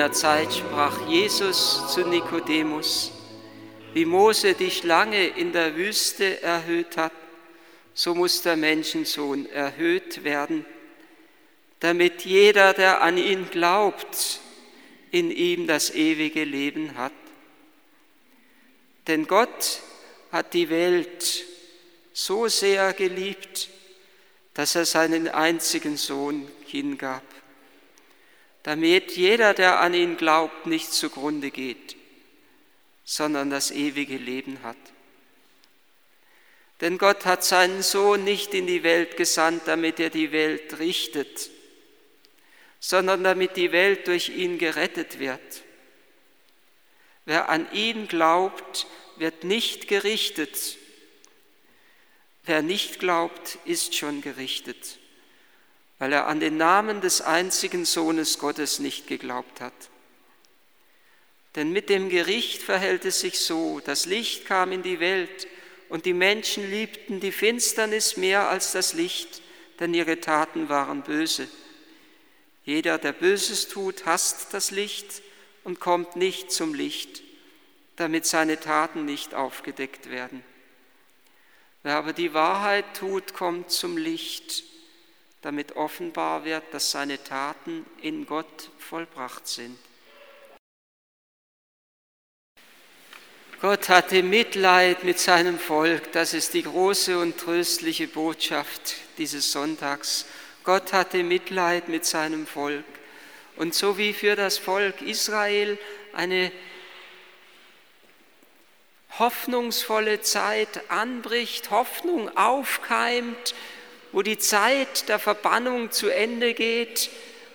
jener Zeit sprach Jesus zu Nikodemus, wie Mose die Schlange in der Wüste erhöht hat, so muss der Menschensohn erhöht werden, damit jeder, der an ihn glaubt, in ihm das ewige Leben hat. Denn Gott hat die Welt so sehr geliebt, dass er seinen einzigen Sohn hingab, damit jeder, der an ihn glaubt, nicht zugrunde geht, sondern das ewige Leben hat. Denn Gott hat seinen Sohn nicht in die Welt gesandt, damit er die Welt richtet, sondern damit die Welt durch ihn gerettet wird. Wer an ihn glaubt, wird nicht gerichtet. Wer nicht glaubt, ist schon gerichtet, weil er an den Namen des einzigen Sohnes Gottes nicht geglaubt hat. Denn mit dem Gericht verhält es sich so, das Licht kam in die Welt und die Menschen liebten die Finsternis mehr als das Licht, denn ihre Taten waren böse. Jeder, der Böses tut, hasst das Licht und kommt nicht zum Licht, damit seine Taten nicht aufgedeckt werden. Wer aber die Wahrheit tut, kommt zum Licht, damit offenbar wird, dass seine Taten in Gott vollbracht sind. Gott hatte Mitleid mit seinem Volk. Das ist die große und tröstliche Botschaft dieses Sonntags. Gott hatte Mitleid mit seinem Volk. Und so wie für das Volk Israel eine hoffnungsvolle Zeit anbricht, Hoffnung aufkeimt, wo die Zeit der Verbannung zu Ende geht,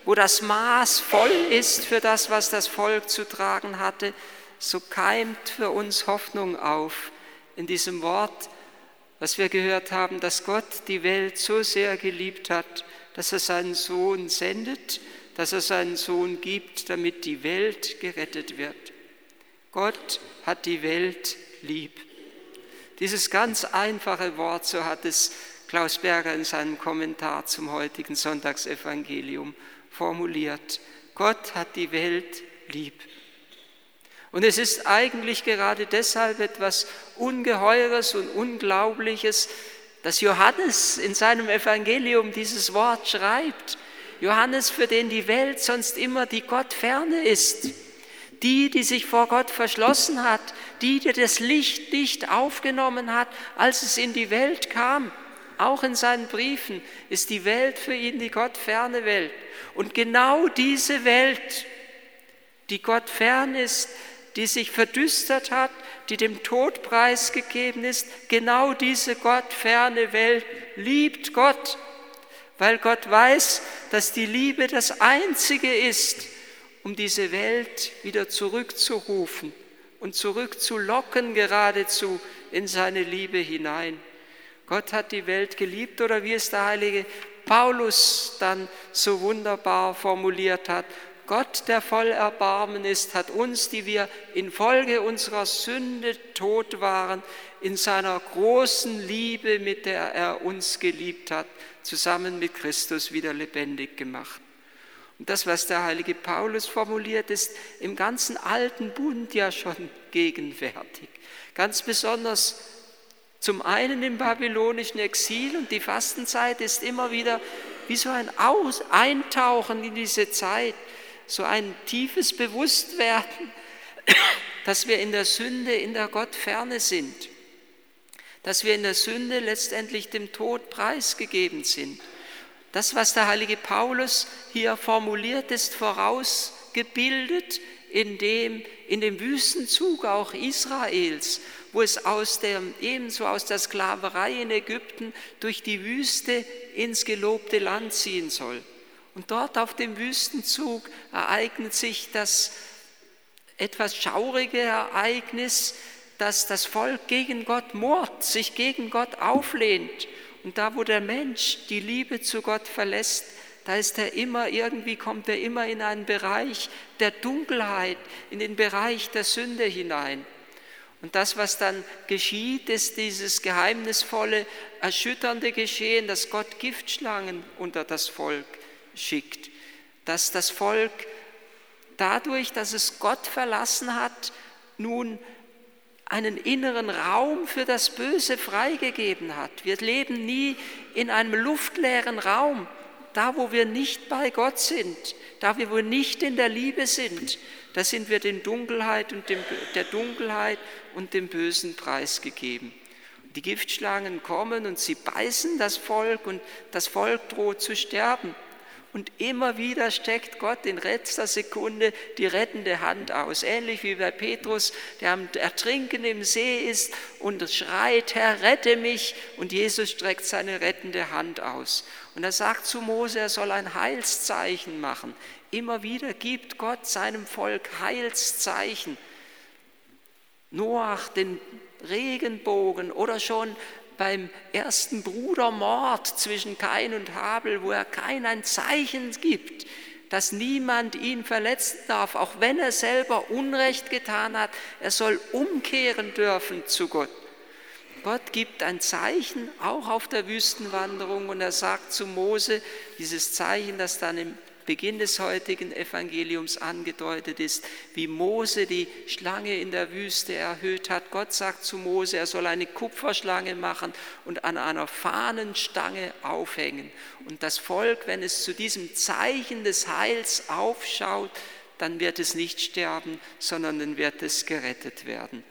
wo das Maß voll ist für das, was das Volk zu tragen hatte, so keimt für uns Hoffnung auf in diesem Wort, was wir gehört haben, dass Gott die Welt so sehr geliebt hat, dass er seinen Sohn sendet, dass er seinen Sohn gibt, damit die Welt gerettet wird. Gott hat die Welt lieb. Dieses ganz einfache Wort, so hat es Klaus Berger in seinem Kommentar zum heutigen Sonntagsevangelium formuliert. Gott hat die Welt lieb. Und es ist eigentlich gerade deshalb etwas Ungeheures und Unglaubliches, dass Johannes in seinem Evangelium dieses Wort schreibt. Johannes, für den die Welt sonst immer die Gott ferne ist, die, die sich vor Gott verschlossen hat, die, die das Licht nicht aufgenommen hat, als es in die Welt kam. Auch in seinen Briefen ist die Welt für ihn die Gott ferne Welt. Und genau diese Welt, die Gott fern ist, die sich verdüstert hat, die dem Tod preisgegeben ist, genau diese gottferne Welt liebt Gott, weil Gott weiß, dass die Liebe das Einzige ist, um diese Welt wieder zurückzurufen und zurückzulocken geradezu in seine Liebe hinein. Gott hat die Welt geliebt oder wie es der heilige Paulus dann so wunderbar formuliert hat, Gott, der voll Erbarmen ist, hat uns, die wir infolge unserer Sünde tot waren, in seiner großen Liebe, mit der er uns geliebt hat, zusammen mit Christus wieder lebendig gemacht. Und das, was der heilige Paulus formuliert, ist im ganzen alten Bund ja schon gegenwärtig. Ganz besonders zum einen im babylonischen Exil und die Fastenzeit ist immer wieder wie so ein Aus Eintauchen in diese Zeit so ein tiefes Bewusstwerden, dass wir in der Sünde, in der Gottferne sind, dass wir in der Sünde letztendlich dem Tod preisgegeben sind. Das, was der heilige Paulus hier formuliert, ist vorausgebildet in dem, in dem Wüstenzug auch Israels, wo es aus der, ebenso aus der Sklaverei in Ägypten durch die Wüste ins gelobte Land ziehen soll. Und dort auf dem Wüstenzug ereignet sich das etwas schaurige Ereignis, dass das Volk gegen Gott mord, sich gegen Gott auflehnt. Und da, wo der Mensch die Liebe zu Gott verlässt, da ist er immer, irgendwie kommt er immer in einen Bereich der Dunkelheit, in den Bereich der Sünde hinein. Und das, was dann geschieht, ist dieses geheimnisvolle, erschütternde Geschehen, dass Gott Giftschlangen unter das Volk schickt, dass das Volk dadurch, dass es Gott verlassen hat, nun einen inneren Raum für das Böse freigegeben hat. Wir leben nie in einem luftleeren Raum, da wo wir nicht bei Gott sind, da wo wir nicht in der Liebe sind, da sind wir den Dunkelheit und dem, der Dunkelheit und dem Bösen preisgegeben. Die Giftschlangen kommen und sie beißen das Volk und das Volk droht zu sterben. Und immer wieder steckt Gott in letzter Sekunde die rettende Hand aus. Ähnlich wie bei Petrus, der am Ertrinken im See ist und schreit, Herr, rette mich. Und Jesus streckt seine rettende Hand aus. Und er sagt zu Mose, er soll ein Heilszeichen machen. Immer wieder gibt Gott seinem Volk Heilszeichen. Noach den Regenbogen oder schon beim ersten Brudermord zwischen Kain und Habel, wo er kein ein Zeichen gibt, dass niemand ihn verletzen darf, auch wenn er selber Unrecht getan hat. Er soll umkehren dürfen zu Gott. Gott gibt ein Zeichen auch auf der Wüstenwanderung und er sagt zu Mose, dieses Zeichen, das dann im Beginn des heutigen Evangeliums angedeutet ist, wie Mose die Schlange in der Wüste erhöht hat. Gott sagt zu Mose, er soll eine Kupferschlange machen und an einer Fahnenstange aufhängen. Und das Volk, wenn es zu diesem Zeichen des Heils aufschaut, dann wird es nicht sterben, sondern dann wird es gerettet werden.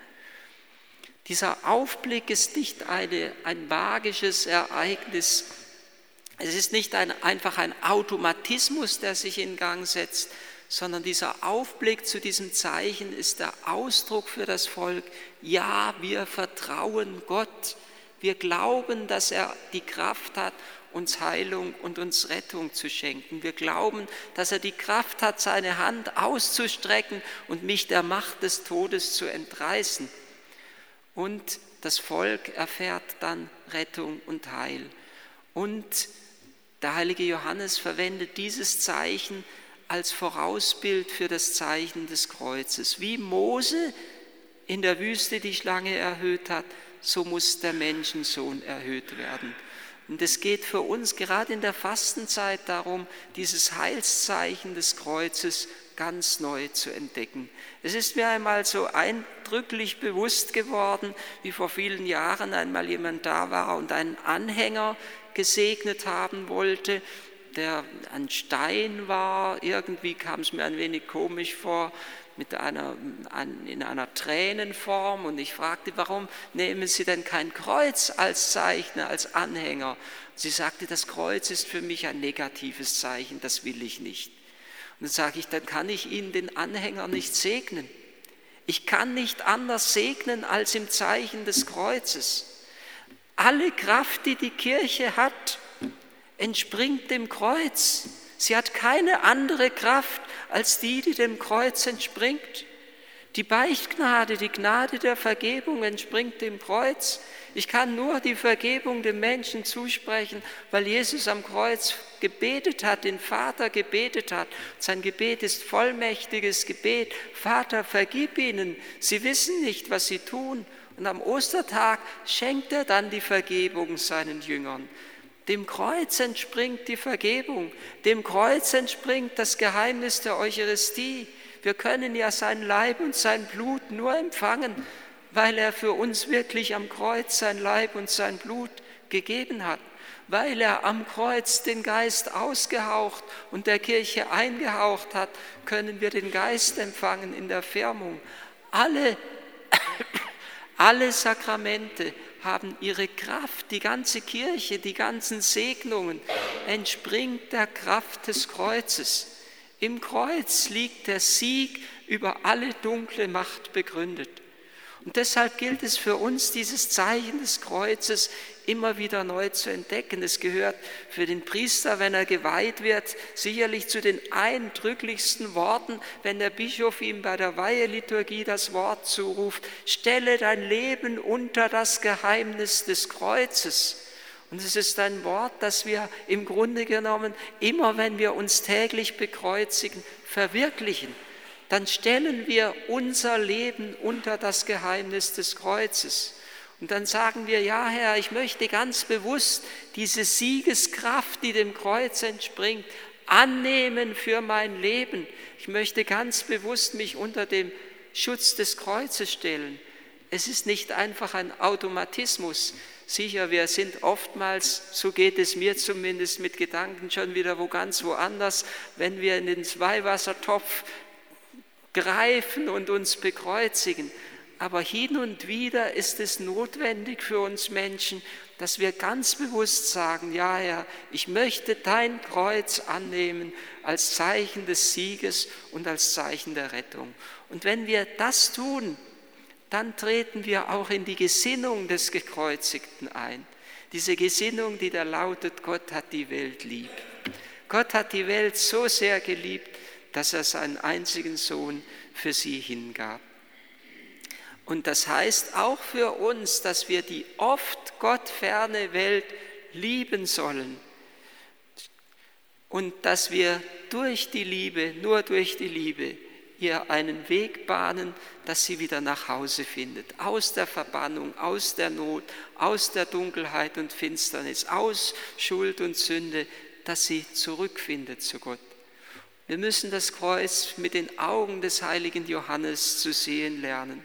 Dieser Aufblick ist nicht eine, ein magisches Ereignis, es ist nicht ein, einfach ein Automatismus, der sich in Gang setzt, sondern dieser Aufblick zu diesem Zeichen ist der Ausdruck für das Volk, ja, wir vertrauen Gott, wir glauben, dass er die Kraft hat, uns Heilung und uns Rettung zu schenken. Wir glauben, dass er die Kraft hat, seine Hand auszustrecken und mich der Macht des Todes zu entreißen. Und das Volk erfährt dann Rettung und Heil. Und der heilige Johannes verwendet dieses Zeichen als Vorausbild für das Zeichen des Kreuzes. Wie Mose in der Wüste die Schlange erhöht hat, so muss der Menschensohn erhöht werden. Und es geht für uns gerade in der Fastenzeit darum, dieses Heilszeichen des Kreuzes ganz neu zu entdecken. Es ist mir einmal so eindrücklich bewusst geworden, wie vor vielen Jahren einmal jemand da war und einen Anhänger gesegnet haben wollte, der ein Stein war. Irgendwie kam es mir ein wenig komisch vor, mit einer, in einer Tränenform. Und ich fragte, warum nehmen Sie denn kein Kreuz als Zeichen, als Anhänger? Sie sagte, das Kreuz ist für mich ein negatives Zeichen, das will ich nicht. Und dann sage ich, dann kann ich Ihnen den Anhänger nicht segnen. Ich kann nicht anders segnen als im Zeichen des Kreuzes. Alle Kraft, die die Kirche hat, entspringt dem Kreuz. Sie hat keine andere Kraft als die, die dem Kreuz entspringt. Die Beichtgnade, die Gnade der Vergebung entspringt dem Kreuz. Ich kann nur die Vergebung dem Menschen zusprechen, weil Jesus am Kreuz gebetet hat, den Vater gebetet hat. Sein Gebet ist vollmächtiges Gebet. Vater, vergib ihnen. Sie wissen nicht, was sie tun. Und am Ostertag schenkt er dann die Vergebung seinen Jüngern. Dem Kreuz entspringt die Vergebung, dem Kreuz entspringt das Geheimnis der Eucharistie. Wir können ja sein Leib und sein Blut nur empfangen, weil er für uns wirklich am Kreuz sein Leib und sein Blut gegeben hat, weil er am Kreuz den Geist ausgehaucht und der Kirche eingehaucht hat, können wir den Geist empfangen in der Firmung. Alle alle Sakramente haben ihre Kraft, die ganze Kirche, die ganzen Segnungen entspringt der Kraft des Kreuzes. Im Kreuz liegt der Sieg über alle dunkle Macht begründet. Und deshalb gilt es für uns, dieses Zeichen des Kreuzes immer wieder neu zu entdecken. Es gehört für den Priester, wenn er geweiht wird, sicherlich zu den eindrücklichsten Worten, wenn der Bischof ihm bei der Weiheliturgie das Wort zuruft, stelle dein Leben unter das Geheimnis des Kreuzes. Und es ist ein Wort, das wir im Grunde genommen immer, wenn wir uns täglich bekreuzigen, verwirklichen dann stellen wir unser Leben unter das Geheimnis des Kreuzes. Und dann sagen wir, ja Herr, ich möchte ganz bewusst diese Siegeskraft, die dem Kreuz entspringt, annehmen für mein Leben. Ich möchte ganz bewusst mich unter dem Schutz des Kreuzes stellen. Es ist nicht einfach ein Automatismus. Sicher, wir sind oftmals, so geht es mir zumindest mit Gedanken schon wieder wo ganz woanders, wenn wir in den Weihwassertopf greifen und uns bekreuzigen. Aber hin und wieder ist es notwendig für uns Menschen, dass wir ganz bewusst sagen, ja Herr, ich möchte dein Kreuz annehmen als Zeichen des Sieges und als Zeichen der Rettung. Und wenn wir das tun, dann treten wir auch in die Gesinnung des Gekreuzigten ein. Diese Gesinnung, die da lautet, Gott hat die Welt lieb. Gott hat die Welt so sehr geliebt, dass er seinen einzigen Sohn für sie hingab. Und das heißt auch für uns, dass wir die oft gottferne Welt lieben sollen und dass wir durch die Liebe, nur durch die Liebe, ihr einen Weg bahnen, dass sie wieder nach Hause findet. Aus der Verbannung, aus der Not, aus der Dunkelheit und Finsternis, aus Schuld und Sünde, dass sie zurückfindet zu Gott. Wir müssen das Kreuz mit den Augen des heiligen Johannes zu sehen lernen.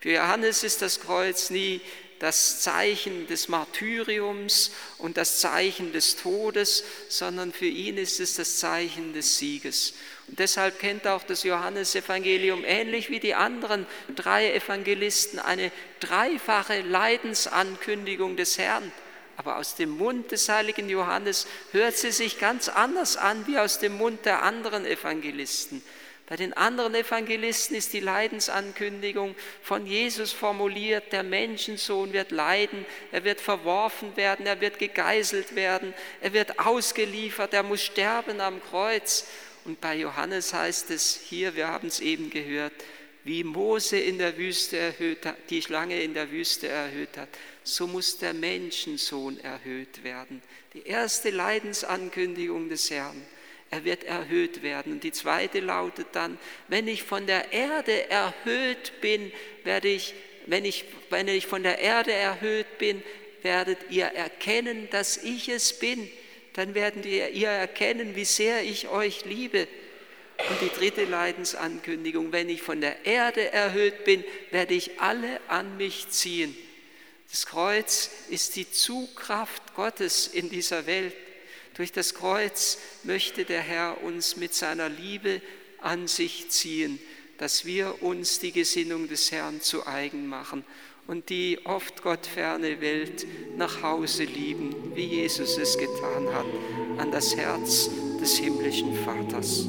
Für Johannes ist das Kreuz nie das Zeichen des Martyriums und das Zeichen des Todes, sondern für ihn ist es das Zeichen des Sieges. Und deshalb kennt auch das Johannesevangelium ähnlich wie die anderen drei Evangelisten eine dreifache Leidensankündigung des Herrn. Aber aus dem Mund des heiligen Johannes hört sie sich ganz anders an wie aus dem Mund der anderen Evangelisten. Bei den anderen Evangelisten ist die Leidensankündigung von Jesus formuliert, der Menschensohn wird leiden, er wird verworfen werden, er wird gegeißelt werden, er wird ausgeliefert, er muss sterben am Kreuz. Und bei Johannes heißt es hier, wir haben es eben gehört, wie Mose in der Wüste erhöht hat, die Schlange in der Wüste erhöht hat, so muss der Menschensohn erhöht werden. Die erste Leidensankündigung des Herrn er wird erhöht werden. Und die zweite lautet dann, wenn ich von der Erde erhöht bin, werde ich, wenn ich, wenn ich von der Erde erhöht bin, werdet ihr erkennen, dass ich es bin. Dann werdet ihr erkennen, wie sehr ich euch liebe. Und die dritte Leidensankündigung, wenn ich von der Erde erhöht bin, werde ich alle an mich ziehen. Das Kreuz ist die Zugkraft Gottes in dieser Welt. Durch das Kreuz möchte der Herr uns mit seiner Liebe an sich ziehen, dass wir uns die Gesinnung des Herrn zu eigen machen und die oft gottferne Welt nach Hause lieben, wie Jesus es getan hat, an das Herz des himmlischen Vaters.